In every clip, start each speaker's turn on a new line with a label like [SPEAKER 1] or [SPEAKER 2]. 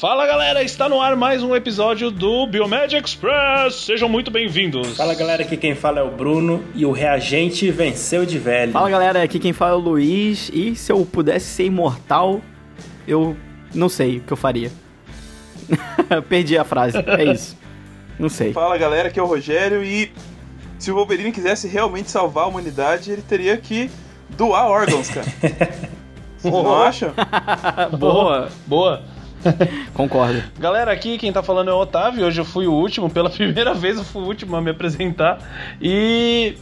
[SPEAKER 1] Fala galera, está no ar mais um episódio do Biomed Express. Sejam muito bem-vindos.
[SPEAKER 2] Fala galera, aqui quem fala é o Bruno e o reagente venceu de velho.
[SPEAKER 3] Fala galera, aqui quem fala é o Luiz e se eu pudesse ser imortal, eu não sei o que eu faria. Perdi a frase, é isso. Não sei.
[SPEAKER 4] Fala galera, aqui é o Rogério e se o Wolverine quisesse realmente salvar a humanidade, ele teria que doar órgãos, cara. Vocês não acham?
[SPEAKER 3] Boa.
[SPEAKER 1] Boa.
[SPEAKER 3] Concordo.
[SPEAKER 1] Galera, aqui quem tá falando é o Otávio. Hoje eu fui o último, pela primeira vez eu fui o último a me apresentar. E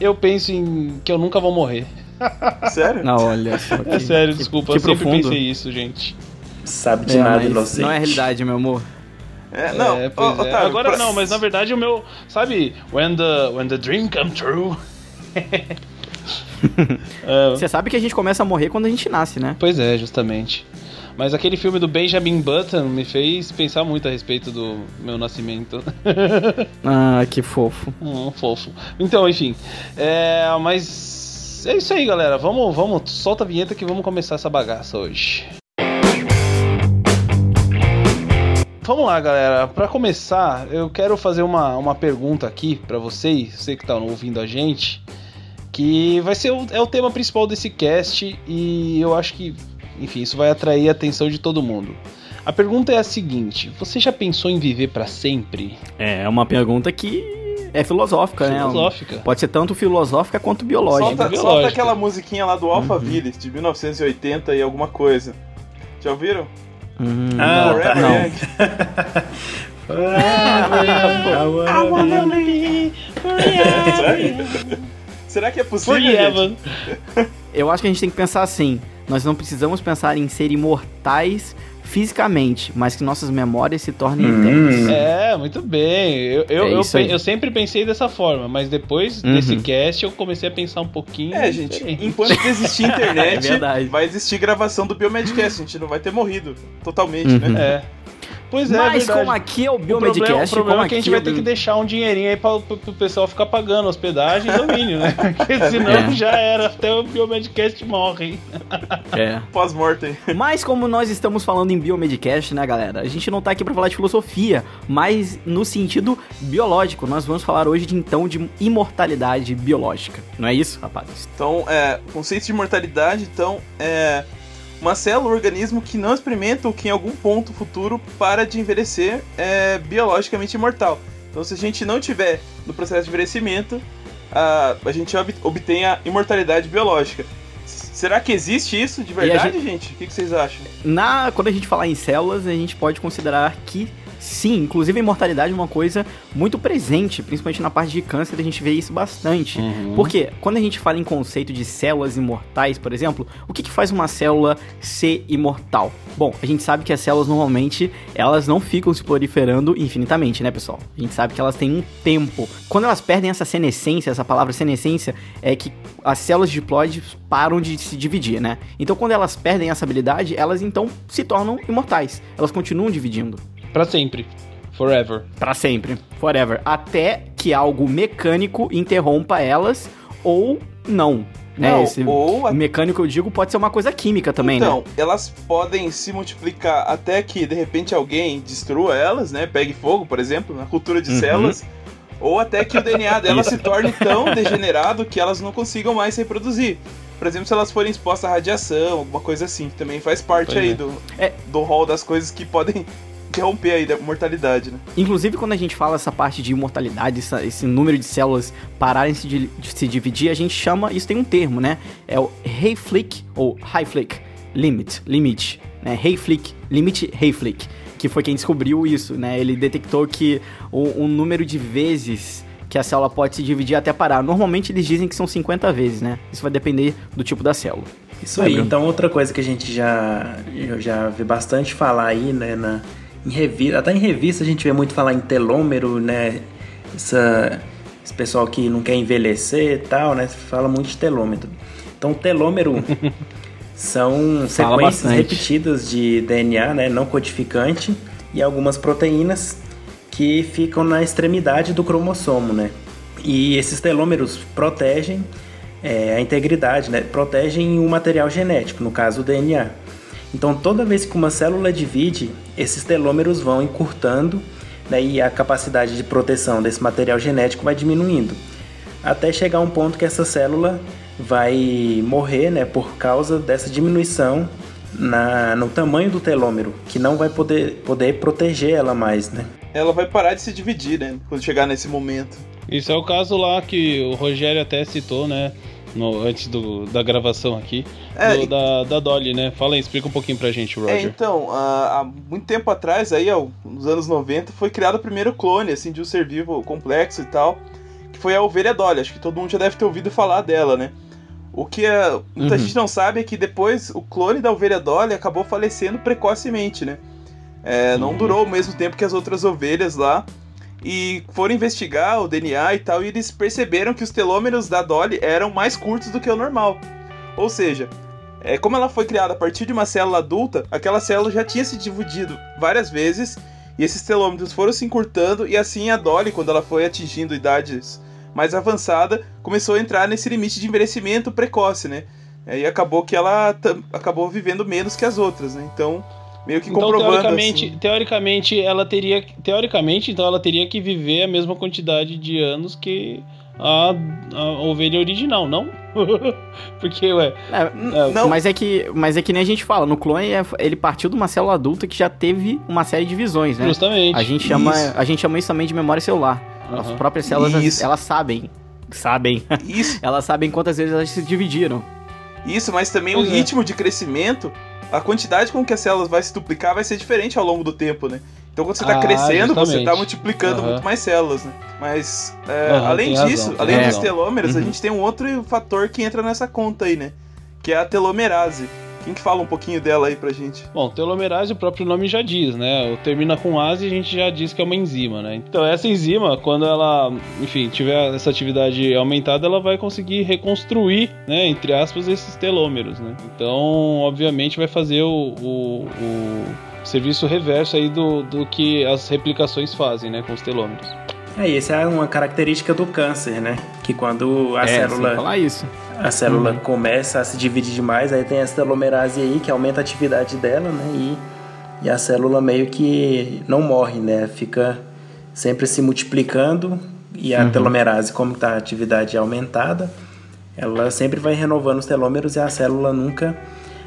[SPEAKER 1] eu penso em que eu nunca vou morrer.
[SPEAKER 4] Sério?
[SPEAKER 3] Não, olha só.
[SPEAKER 1] É sério, desculpa,
[SPEAKER 3] que
[SPEAKER 1] eu sempre
[SPEAKER 3] profundo.
[SPEAKER 1] pensei isso, gente.
[SPEAKER 2] Sabe de
[SPEAKER 3] É,
[SPEAKER 2] nada, inocente.
[SPEAKER 3] não é realidade, meu amor.
[SPEAKER 4] É, não,
[SPEAKER 1] É, é.
[SPEAKER 4] Otávio,
[SPEAKER 1] Agora
[SPEAKER 4] pra-
[SPEAKER 1] não, mas na verdade o meu. Sabe, when the, when the dream come true. É,
[SPEAKER 3] Você sabe que a gente começa a morrer quando a gente nasce, né?
[SPEAKER 1] Pois é, justamente. Mas aquele filme do Benjamin Button me fez pensar muito a respeito do meu nascimento.
[SPEAKER 3] Ah, que fofo.
[SPEAKER 1] Hum, fofo. Então, enfim. É, mas é isso aí, galera. Vamos, vamos, solta a vinheta que vamos começar essa bagaça hoje. Vamos lá, galera. Pra começar, eu quero fazer uma, uma pergunta aqui pra vocês, você que tá ouvindo a gente, que vai ser o, é o tema principal desse cast e eu acho que, enfim, isso vai atrair a atenção de todo mundo. A pergunta é a seguinte: você já pensou em viver pra sempre?
[SPEAKER 3] É uma pergunta que é filosófica, né?
[SPEAKER 1] Filosófica.
[SPEAKER 3] Pode ser tanto filosófica quanto biológica.
[SPEAKER 4] Solta,
[SPEAKER 1] biológica.
[SPEAKER 4] solta aquela musiquinha lá do Alphaville, de 1980 e alguma coisa. Já ouviram?
[SPEAKER 3] Hum,
[SPEAKER 2] Ah,
[SPEAKER 3] não,
[SPEAKER 2] tá.
[SPEAKER 3] não.
[SPEAKER 4] Young. Sério? Será que é possível, gente?
[SPEAKER 3] Eu acho que a gente tem que pensar assim: nós não precisamos pensar em ser imortais fisicamente, mas que nossas memórias se tornem
[SPEAKER 2] Hum.
[SPEAKER 3] eternas.
[SPEAKER 1] É, muito bem. Eu, eu,
[SPEAKER 3] É
[SPEAKER 1] eu, eu sempre pensei dessa forma, mas depois
[SPEAKER 3] Uhum.
[SPEAKER 1] desse cast eu comecei a pensar um pouquinho.
[SPEAKER 4] É, gente, enquanto existir internet,
[SPEAKER 3] É
[SPEAKER 4] vai existir gravação do Biomedcast. A gente não vai ter morrido totalmente,
[SPEAKER 3] Uhum.
[SPEAKER 4] né?
[SPEAKER 1] É. Pois é,
[SPEAKER 3] mas
[SPEAKER 1] verdade.
[SPEAKER 3] como aqui é o
[SPEAKER 1] o problema, o
[SPEAKER 3] Biomedcast,
[SPEAKER 1] problema
[SPEAKER 3] como
[SPEAKER 1] é que a gente
[SPEAKER 3] aqui
[SPEAKER 1] vai
[SPEAKER 3] é
[SPEAKER 1] ter
[SPEAKER 3] o-
[SPEAKER 1] que deixar um dinheirinho aí pro, pro pessoal ficar pagando hospedagem e domínio, né? Porque senão
[SPEAKER 3] É.
[SPEAKER 1] já era, até o Biomedcast morre.
[SPEAKER 3] É.
[SPEAKER 4] Pós-mortem.
[SPEAKER 3] Mas como nós estamos falando em Biomedcast, né, galera? A gente não tá aqui pra falar de filosofia, mas no sentido biológico. Nós vamos falar hoje de então de imortalidade biológica. Não é isso, rapazes?
[SPEAKER 4] Então, é, conceito de mortalidade, então, é uma célula, um organismo que não experimenta ou que em algum ponto futuro para de envelhecer é biologicamente imortal. Então, se a gente não tiver no processo de envelhecimento, a, a gente ob- obtém a imortalidade biológica. Será que existe isso de verdade, gente? O que, que vocês acham?
[SPEAKER 3] Na, quando a gente falar em células, a gente pode considerar que sim, inclusive a imortalidade é uma coisa muito presente, principalmente na parte de câncer, a gente vê isso bastante.
[SPEAKER 1] Uhum.
[SPEAKER 3] Porque quando a gente fala em conceito de células imortais, por exemplo, o que, que faz uma célula ser imortal? Bom, a gente sabe que as células normalmente elas não ficam se proliferando infinitamente, né, pessoal? A gente sabe que elas têm um tempo. Quando elas perdem essa senescência, essa palavra senescência é que as células de diploide param de se dividir, né? Então quando elas perdem essa habilidade, elas então se tornam imortais. Elas continuam dividindo.
[SPEAKER 1] Pra sempre. Forever.
[SPEAKER 3] Pra sempre, forever, até que algo mecânico interrompa elas ou não. Né?
[SPEAKER 4] Não,
[SPEAKER 3] Esse
[SPEAKER 4] ou a-
[SPEAKER 3] mecânico eu digo pode ser uma coisa química também,
[SPEAKER 4] então,
[SPEAKER 3] né?
[SPEAKER 4] elas podem se multiplicar até que de repente alguém destrua elas, né? Pegue fogo, por exemplo, na cultura de
[SPEAKER 3] Uhum.
[SPEAKER 4] células. Ou até que o DNA delas se torne tão degenerado que elas não consigam mais se reproduzir. Por exemplo, se elas forem expostas à radiação, alguma coisa assim, que também faz parte
[SPEAKER 1] Pois
[SPEAKER 4] aí
[SPEAKER 1] é.
[SPEAKER 4] do,
[SPEAKER 3] É.
[SPEAKER 4] do rol das coisas que podem interromper aí da mortalidade, né?
[SPEAKER 3] Inclusive quando a gente fala essa parte de imortalidade, essa- esse número de células pararem de, de se dividir, a gente chama, isso tem um termo, né? É o Hayflick ou Hayflick limit, limite, né? Hayflick, limite Hayflick, que foi quem descobriu isso, né? Ele detectou que o, o número de vezes que a célula pode se dividir até parar. Normalmente eles dizem que são 50 vezes, né? Isso vai depender do tipo da célula.
[SPEAKER 2] Isso aí.
[SPEAKER 3] Bruno?
[SPEAKER 2] Então, outra coisa que a gente já, eu já vi bastante falar aí, né, na, em revista, até em revista a gente vê muito falar em telômero, né, essa, esse pessoal que não quer envelhecer e tal, né, fala muito de telômero. Então, telômero são sequências repetidas de DNA, né, não codificante, e algumas proteínas que ficam na extremidade do cromossomo, né. E esses telômeros protegem é, a integridade, né? Protegem o material genético, no caso o DNA. Então, toda vez que uma célula divide, esses telômeros vão encurtando né, e a capacidade de proteção desse material genético vai diminuindo, até chegar um ponto que essa célula vai morrer né, por causa dessa diminuição na, no tamanho do telômero, que não vai poder, poder proteger ela mais. Né?
[SPEAKER 4] Ela vai parar de se dividir né, quando chegar nesse momento.
[SPEAKER 1] Isso é o caso lá que o Rogério até citou, né? No, antes do, da gravação aqui, é, do, da, da Dolly, né? Fala aí, explica um pouquinho pra gente, Roger.
[SPEAKER 4] É, então, há, há muito tempo atrás, aí, ó, nos anos 90, foi criado o primeiro clone, assim, de um ser vivo complexo e tal, que foi a ovelha Dolly. Acho que todo mundo já deve ter ouvido falar dela, né? O que a, muita uhum. gente não sabe é que depois o clone da ovelha Dolly acabou falecendo precocemente, né? É, não uhum. durou o mesmo tempo que as outras ovelhas lá e foram investigar o DNA e tal, e eles perceberam que os telômeros da Dolly eram mais curtos do que o normal. Ou seja, é, como ela foi criada a partir de uma célula adulta, aquela célula já tinha se dividido várias vezes, e esses telômeros foram se encurtando, e assim a Dolly, quando ela foi atingindo idades mais avançadas, começou a entrar nesse limite de envelhecimento precoce, né? E acabou que ela acabou vivendo menos que as outras, né? Então, meio que então, comprovando
[SPEAKER 1] teoricamente,
[SPEAKER 4] assim.
[SPEAKER 1] teoricamente ela teria teoricamente então ela teria que viver a mesma quantidade de anos que a, a ovelha original, não? Porque, ué.
[SPEAKER 3] É, não. Mas é que, mas é que nem a gente fala, no clone é, ele partiu de uma célula adulta que já teve uma série de visões, né?
[SPEAKER 1] Justamente.
[SPEAKER 3] A gente chama, isso. a gente chama isso também de memória celular. Uhum. As próprias células isso. elas sabem, sabem. Isso. elas sabem quantas vezes elas se dividiram.
[SPEAKER 4] Isso, mas também pois o é. ritmo de crescimento a quantidade com que as células vai se duplicar vai ser diferente ao longo do tempo, né? Então quando você está ah, crescendo, justamente. você está multiplicando uhum. muito mais células, né? Mas é, uhum, além disso, razão, além dos telômeros, uhum. a gente tem um outro fator que entra nessa conta aí, né? Que é a telomerase. Quem que fala um pouquinho dela aí pra gente?
[SPEAKER 1] Bom, telomerase o próprio nome já diz, né? Termina com ase a gente já diz que é uma enzima, né? Então essa enzima, quando ela, enfim, tiver essa atividade aumentada, ela vai conseguir reconstruir, né, entre aspas, esses telômeros, né? Então, obviamente, vai fazer o, o, o serviço reverso aí do, do que as replicações fazem, né, com os telômeros.
[SPEAKER 2] É, essa é uma característica do câncer, né? Que quando a é, célula.
[SPEAKER 3] falar isso.
[SPEAKER 2] A célula uhum. começa a se dividir demais, aí tem essa telomerase aí que aumenta a atividade dela, né? E, e a célula meio que não morre, né? Fica sempre se multiplicando e a uhum. telomerase, como está a atividade aumentada, ela sempre vai renovando os telômeros e a célula nunca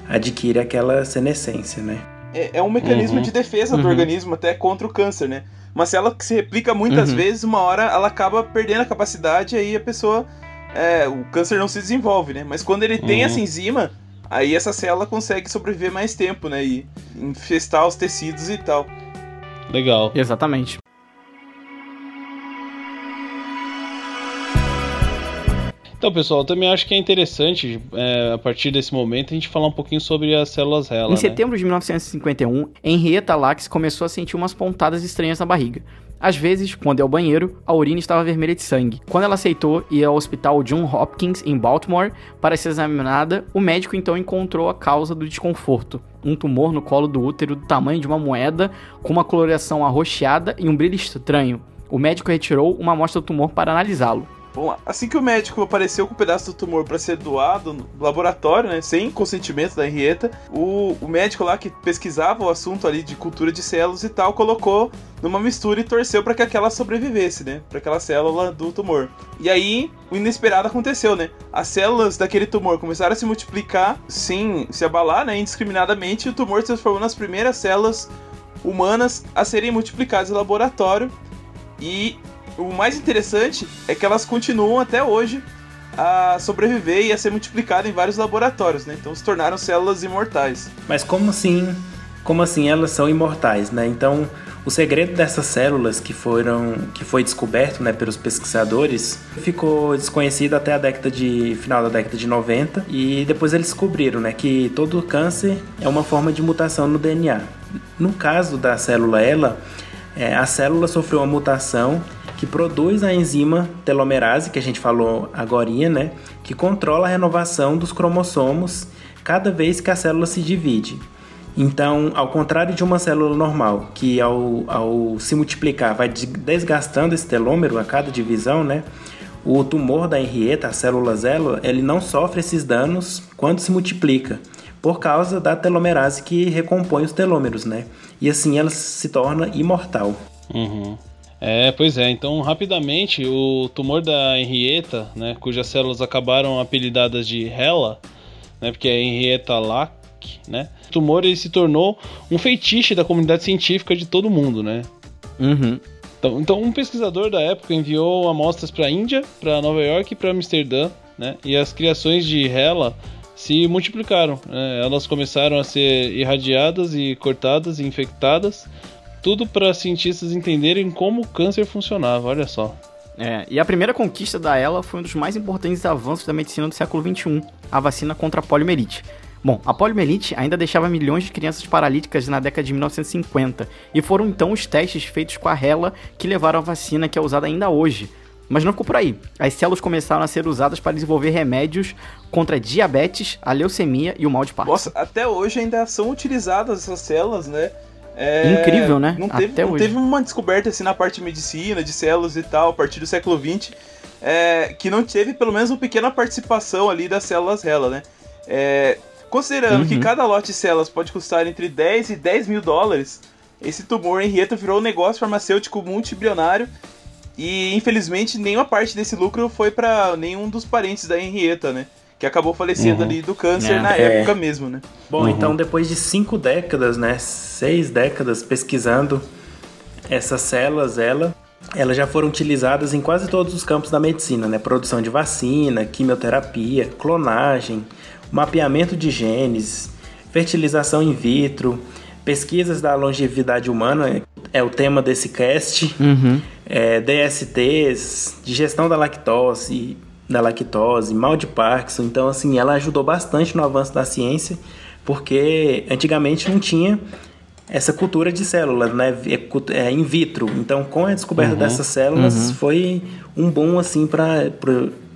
[SPEAKER 2] adquire aquela senescência, né?
[SPEAKER 4] É, é um mecanismo uhum. de defesa do uhum. organismo até contra o câncer, né? Uma célula que se replica muitas uhum. vezes, uma hora ela acaba perdendo a capacidade e aí a pessoa. É, o câncer não se desenvolve, né? Mas quando ele tem uhum. essa enzima, aí essa célula consegue sobreviver mais tempo, né? E infestar os tecidos e tal.
[SPEAKER 1] Legal.
[SPEAKER 3] Exatamente.
[SPEAKER 1] Então, pessoal, eu também acho que é interessante, é, a partir desse momento, a gente falar um pouquinho sobre as células Hela. Em
[SPEAKER 3] né? setembro de 1951, Henrietta Lacks começou a sentir umas pontadas estranhas na barriga. Às vezes, quando ia ao banheiro, a urina estava vermelha de sangue. Quando ela aceitou ir ao hospital John Hopkins, em Baltimore, para ser examinada, o médico então encontrou a causa do desconforto. Um tumor no colo do útero do tamanho de uma moeda, com uma coloração arroxeada e um brilho estranho. O médico retirou uma amostra do tumor para analisá-lo.
[SPEAKER 4] Bom, assim que o médico apareceu com um pedaço do tumor para ser doado no laboratório, né, sem consentimento da Henrietta, o, o médico lá que pesquisava o assunto ali de cultura de células e tal, colocou numa mistura e torceu para que aquela sobrevivesse, né, para aquela célula do tumor. E aí, o inesperado aconteceu, né? As células daquele tumor começaram a se multiplicar sem se abalar, né, indiscriminadamente, e o tumor se transformou nas primeiras células humanas a serem multiplicadas em laboratório. E o mais interessante é que elas continuam até hoje a sobreviver e a ser multiplicadas em vários laboratórios, né? Então se tornaram células imortais.
[SPEAKER 2] Mas como assim? Como assim elas são imortais, né? Então o segredo dessas células que foram que foi descoberto, né, pelos pesquisadores, ficou desconhecido até a década de final da década de 90 e depois eles descobriram, né, que todo câncer é uma forma de mutação no DNA. No caso da célula ela, é, a célula sofreu uma mutação que produz a enzima telomerase, que a gente falou agora, né, que controla a renovação dos cromossomos cada vez que a célula se divide. Então, ao contrário de uma célula normal, que ao, ao se multiplicar vai desgastando esse telômero a cada divisão, né? O tumor da Henrietta, a célula zelo, ele não sofre esses danos quando se multiplica, por causa da telomerase que recompõe os telômeros, né? E assim ela se torna imortal.
[SPEAKER 1] Uhum. É, pois é. Então, rapidamente, o tumor da Henrietta, né, cujas células acabaram apelidadas de HeLa, né, porque é Henrietta Lacq, né? O tumor ele se tornou um feitiço da comunidade científica de todo mundo, né?
[SPEAKER 3] Uhum.
[SPEAKER 1] Então, então, um pesquisador da época enviou amostras para a Índia, para Nova York e para Amsterdã, né? E as criações de HeLa se multiplicaram. Né? Elas começaram a ser irradiadas e cortadas e infectadas, tudo para cientistas entenderem como o câncer funcionava. Olha só.
[SPEAKER 3] É, e a primeira conquista da ela foi um dos mais importantes avanços da medicina do século XXI, a vacina contra a poliomielite. Bom, a poliomielite ainda deixava milhões de crianças paralíticas na década de 1950, e foram então os testes feitos com a rela que levaram à vacina que é usada ainda hoje. Mas não ficou por aí. As células começaram a ser usadas para desenvolver remédios contra diabetes, a leucemia e o mal de Parkinson.
[SPEAKER 4] Nossa, até hoje ainda são utilizadas essas células, né? É,
[SPEAKER 3] Incrível, né?
[SPEAKER 4] Não, teve,
[SPEAKER 3] até
[SPEAKER 4] não
[SPEAKER 3] hoje.
[SPEAKER 4] teve uma descoberta assim na parte de medicina, de células e tal, a partir do século XX, é, que não teve pelo menos uma pequena participação ali das células RELA, né? É, considerando
[SPEAKER 3] Uhum.
[SPEAKER 4] que cada lote de células pode custar entre 10 e 10 mil dólares, esse tumor Henrietta virou um negócio farmacêutico multibilionário e infelizmente nenhuma parte desse lucro foi para nenhum dos parentes da Henrietta, né? Que acabou falecendo
[SPEAKER 1] Uhum.
[SPEAKER 4] ali do câncer
[SPEAKER 3] É.
[SPEAKER 4] na
[SPEAKER 2] É.
[SPEAKER 4] época mesmo, né?
[SPEAKER 2] Bom,
[SPEAKER 1] Uhum.
[SPEAKER 2] então depois de cinco décadas, né, seis décadas pesquisando essas células, ela, elas já foram utilizadas em quase todos os campos da medicina, né, produção de vacina, quimioterapia, clonagem, mapeamento de genes, fertilização in vitro, pesquisas da longevidade humana é o tema desse cast
[SPEAKER 3] Uhum.
[SPEAKER 2] é, DSTs, digestão da lactose, da lactose, mal de Parkinson. Então, assim, ela ajudou bastante no avanço da ciência, porque antigamente não tinha essa cultura de células, né, é, é, in vitro. Então, com a descoberta dessas células, foi um bom assim para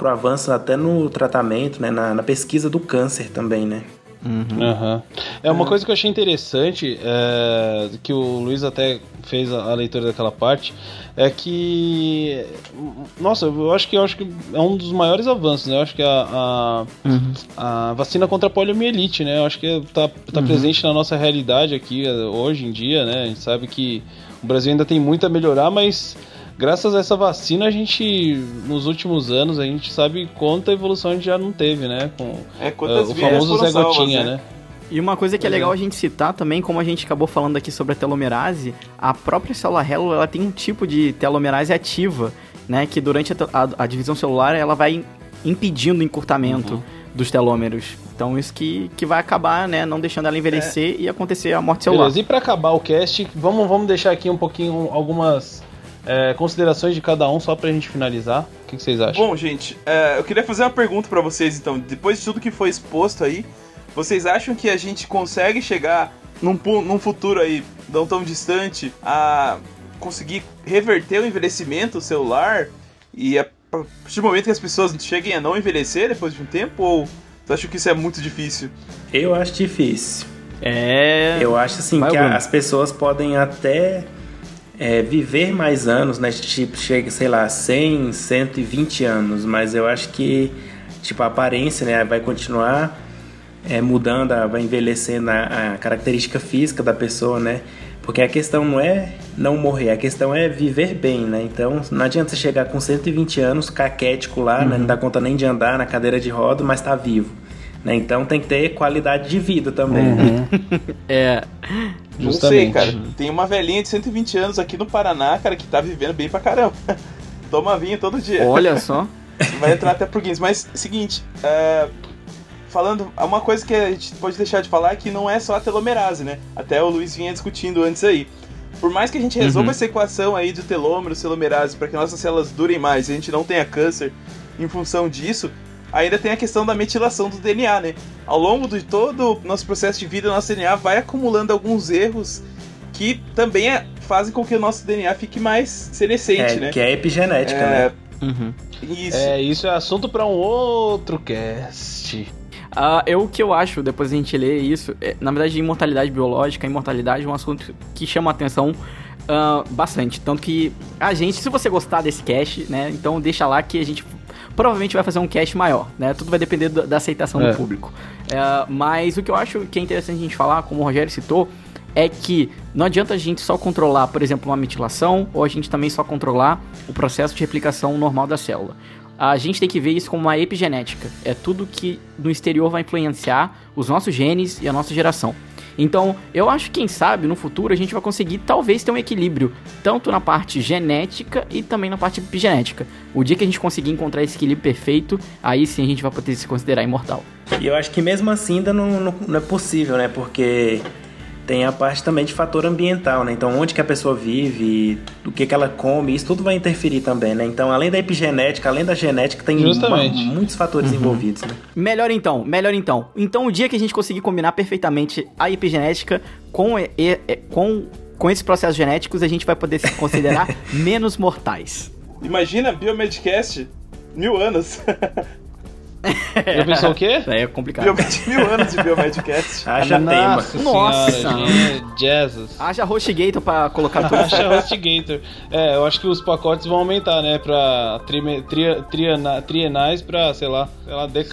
[SPEAKER 2] o avanço até no tratamento, né, na, na pesquisa do câncer também, né.
[SPEAKER 1] Aham. É uma coisa que eu achei interessante, é, que o Luiz até fez a, a leitura daquela parte, é que. Nossa, eu acho que eu acho que é um dos maiores avanços, né? Eu acho que a, a, a vacina contra a poliomielite, né? Eu acho que tá, tá presente na nossa realidade aqui eh, hoje em dia, né? A gente sabe que o Brasil ainda tem muito a melhorar, mas graças a essa vacina a gente, nos últimos anos, a gente sabe quanta evolução a gente já não teve, né? Com
[SPEAKER 4] É quantas
[SPEAKER 1] o famoso Zé
[SPEAKER 4] salvas,
[SPEAKER 1] Gotinha,
[SPEAKER 4] né?
[SPEAKER 1] né?
[SPEAKER 3] E uma coisa que é
[SPEAKER 1] Pois
[SPEAKER 3] legal
[SPEAKER 1] é.
[SPEAKER 3] a gente citar também, como a gente acabou falando aqui sobre a telomerase, a própria célula Hello, ela tem um tipo de telomerase ativa, né, que durante a, a- a divisão celular ela vai impedindo o encurtamento
[SPEAKER 1] Uhum.
[SPEAKER 3] dos telômeros. Então isso que, que vai acabar, né, não deixando ela envelhecer e acontecer a morte celular.
[SPEAKER 1] Beleza, e pra acabar o cast, vamos, vamos deixar aqui um pouquinho algumas é, considerações de cada um só pra gente finalizar. O que, que vocês acham?
[SPEAKER 4] Bom, gente, é, eu queria fazer uma pergunta pra vocês, então. Depois de tudo que foi exposto aí, vocês acham que a gente consegue chegar num, num futuro aí não tão distante a conseguir reverter o envelhecimento celular e a partir do momento que as pessoas cheguem a não envelhecer depois de um tempo? Ou você acha que isso é muito difícil?
[SPEAKER 2] Eu acho difícil.
[SPEAKER 3] É.
[SPEAKER 2] Eu acho assim
[SPEAKER 3] Vai,
[SPEAKER 2] que a- as pessoas podem até é, viver mais anos, né? Tipo, chega, sei lá, 100, 120 anos, mas eu acho que tipo a aparência, né, vai continuar é, mudando, vai envelhecendo a, a característica física da pessoa, né? Porque a questão não é não morrer, a questão é viver bem, né? Então não adianta você chegar com 120 anos, caquético lá, né? não dá conta nem de andar na cadeira de roda, mas tá vivo. Né? Então tem que ter qualidade de vida também. né?
[SPEAKER 3] É.
[SPEAKER 4] Não sei,
[SPEAKER 1] Justamente.
[SPEAKER 4] cara. Tem uma velhinha de 120 anos aqui no Paraná, cara, que tá vivendo bem pra caramba. Toma vinho todo dia.
[SPEAKER 3] Olha só.
[SPEAKER 4] Vai entrar até pro Guinness. Mas, seguinte, é, falando, uma coisa que a gente pode deixar de falar é que não é só a telomerase, né? Até o Luiz vinha discutindo antes aí. Por mais que a gente resolva
[SPEAKER 3] Uhum.
[SPEAKER 4] essa equação aí do telômero, telomerase, para que nossas células durem mais e a gente não tenha câncer em função disso, ainda tem a questão da metilação do DNA, né? Ao longo de todo o nosso processo de vida, o nosso DNA vai acumulando alguns erros que também é- fazem com que o nosso DNA fique mais senescente,
[SPEAKER 2] É,
[SPEAKER 4] né?
[SPEAKER 2] Que é epigenética,
[SPEAKER 4] É,
[SPEAKER 2] né?
[SPEAKER 3] Uhum.
[SPEAKER 4] Isso.
[SPEAKER 1] É, isso é assunto pra um outro cast.
[SPEAKER 3] Ah, eu o que eu acho, depois a gente lê isso, é, na verdade, imortalidade biológica, imortalidade é um assunto que chama a atenção ah, bastante. Tanto que a gente, se você gostar desse cast, né, então deixa lá que a gente provavelmente vai fazer um cast maior, né? Tudo vai depender da, aceitação
[SPEAKER 1] É.
[SPEAKER 3] do público. É, mas o que eu acho que é interessante a gente falar, como o Rogério citou, é que não adianta a gente só controlar, por exemplo, uma metilação, ou a gente também só controlar o processo de replicação normal da célula. A gente tem que ver isso como uma epigenética. É tudo que no exterior vai influenciar os nossos genes e a nossa geração. Então, eu acho que quem sabe no futuro a gente vai conseguir talvez ter um equilíbrio, tanto na parte genética e também na parte epigenética. O dia que a gente conseguir encontrar esse equilíbrio perfeito, aí sim a gente vai poder se considerar imortal.
[SPEAKER 2] E eu acho que mesmo assim ainda não, não, não é possível, né? Porque tem a parte também de fator ambiental, né? Então, onde que a pessoa vive, o que que ela come, isso tudo vai interferir também, né? Então, além da epigenética, além da genética, tem uma- muitos fatores envolvidos, né?
[SPEAKER 3] Melhor então, melhor então. Então, o dia que a gente conseguir combinar perfeitamente a epigenética com, e- e- com, com esses processos genéticos, a gente vai poder se considerar menos mortais.
[SPEAKER 4] Imagina Biomedcast mil anos.
[SPEAKER 1] Já pensou o quê?
[SPEAKER 3] Isso aí é complicado.
[SPEAKER 4] Biomed, mil anos de Biomedcast.
[SPEAKER 2] Haja tema.
[SPEAKER 1] Nossa
[SPEAKER 3] Nossa.
[SPEAKER 1] senhora, gente, Jesus.
[SPEAKER 3] Haja HostGator pra colocar tudo
[SPEAKER 1] Acha HostGator. É, eu acho que os pacotes vão aumentar, né? Pra trime, tria, triana, trienais pra, sei lá, sei lá, dec,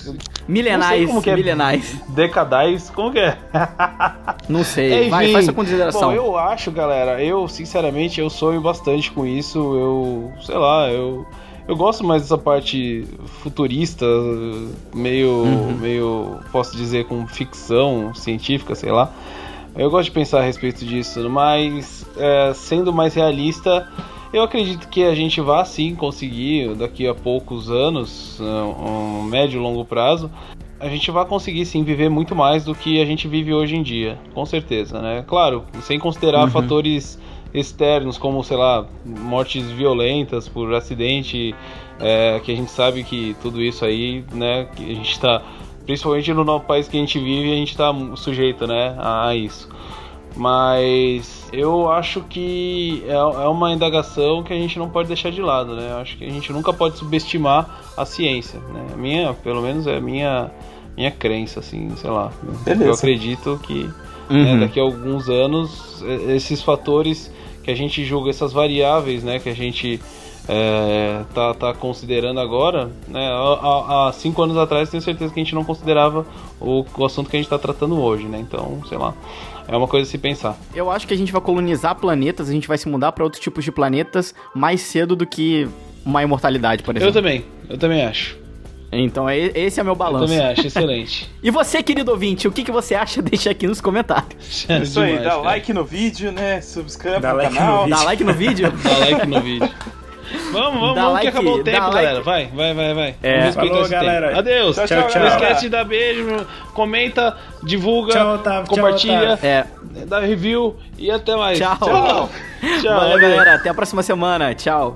[SPEAKER 3] Milenais,
[SPEAKER 1] como que é.
[SPEAKER 3] milenais.
[SPEAKER 1] decadais. Como que é?
[SPEAKER 3] Não sei. Vai,
[SPEAKER 1] Enfim.
[SPEAKER 3] faz sua consideração.
[SPEAKER 1] Bom, eu acho, galera, eu, sinceramente, eu sonho bastante com isso. Eu, sei lá, eu. Eu gosto mais dessa parte futurista, meio,
[SPEAKER 3] Uhum.
[SPEAKER 1] meio, posso dizer, com ficção científica, sei lá. Eu gosto de pensar a respeito disso, mas é, sendo mais realista, eu acredito que a gente vai sim conseguir, daqui a poucos anos, um, um médio e longo prazo, a gente vai conseguir sim viver muito mais do que a gente vive hoje em dia, com certeza, né? Claro, sem considerar fatores externos como, sei lá, mortes violentas por acidente, é, que a gente sabe que tudo isso aí, né, que a gente tá, principalmente no nosso país que a gente vive, a gente tá sujeito, né, a isso. Mas eu acho que é, é uma indagação que a gente não pode deixar de lado, né? Eu acho que a gente nunca pode subestimar a ciência, né? A minha, pelo menos é a minha, minha crença, assim, sei lá.
[SPEAKER 4] Beleza.
[SPEAKER 1] Eu acredito que né,
[SPEAKER 3] Uhum.
[SPEAKER 1] daqui a alguns anos esses fatores que a gente julga, essas variáveis, né, que a gente é, tá, tá considerando agora, né, há, há- cinco anos atrás tenho certeza que a gente não considerava o, o assunto que a gente está tratando hoje, né? Então, sei lá, é uma coisa a se pensar.
[SPEAKER 3] Eu acho que a gente vai colonizar planetas, a gente vai se mudar pra outros tipos de planetas mais cedo do que uma imortalidade, por
[SPEAKER 1] Eu
[SPEAKER 3] exemplo.
[SPEAKER 1] também, eu também acho.
[SPEAKER 3] Então é- esse é meu
[SPEAKER 1] Eu
[SPEAKER 3] balanço.
[SPEAKER 1] também acho, excelente.
[SPEAKER 3] E você, querido ouvinte, o que, que você acha? Deixa aqui nos comentários.
[SPEAKER 4] É Isso aí,
[SPEAKER 1] Demais,
[SPEAKER 4] dá
[SPEAKER 1] cara.
[SPEAKER 4] like no vídeo, né? Subscreve
[SPEAKER 2] Dá
[SPEAKER 4] no
[SPEAKER 2] like no
[SPEAKER 4] canal.
[SPEAKER 2] vídeo.
[SPEAKER 3] Dá like no vídeo?
[SPEAKER 1] Dá like no vídeo. Vamos, vamos,
[SPEAKER 3] Dá
[SPEAKER 1] vamos
[SPEAKER 3] like,
[SPEAKER 1] que acabou o tempo,
[SPEAKER 3] like.
[SPEAKER 1] galera. Vai, vai, vai, vai.
[SPEAKER 3] É.
[SPEAKER 2] Falou,
[SPEAKER 1] esse tempo.
[SPEAKER 2] galera.
[SPEAKER 1] Adeus.
[SPEAKER 4] Tchau,
[SPEAKER 2] Tchau,
[SPEAKER 4] tchau,
[SPEAKER 2] tchau.
[SPEAKER 1] Não
[SPEAKER 4] galera.
[SPEAKER 1] esquece de dar beijo, comenta, divulga,
[SPEAKER 2] Tchau, Otávio. Tchau,
[SPEAKER 1] compartilha,
[SPEAKER 2] Otávio.
[SPEAKER 3] É.
[SPEAKER 1] dá review e até mais.
[SPEAKER 3] Tchau.
[SPEAKER 1] Tchau. Tchau.
[SPEAKER 3] Valeu, galera. Até a próxima semana. Tchau.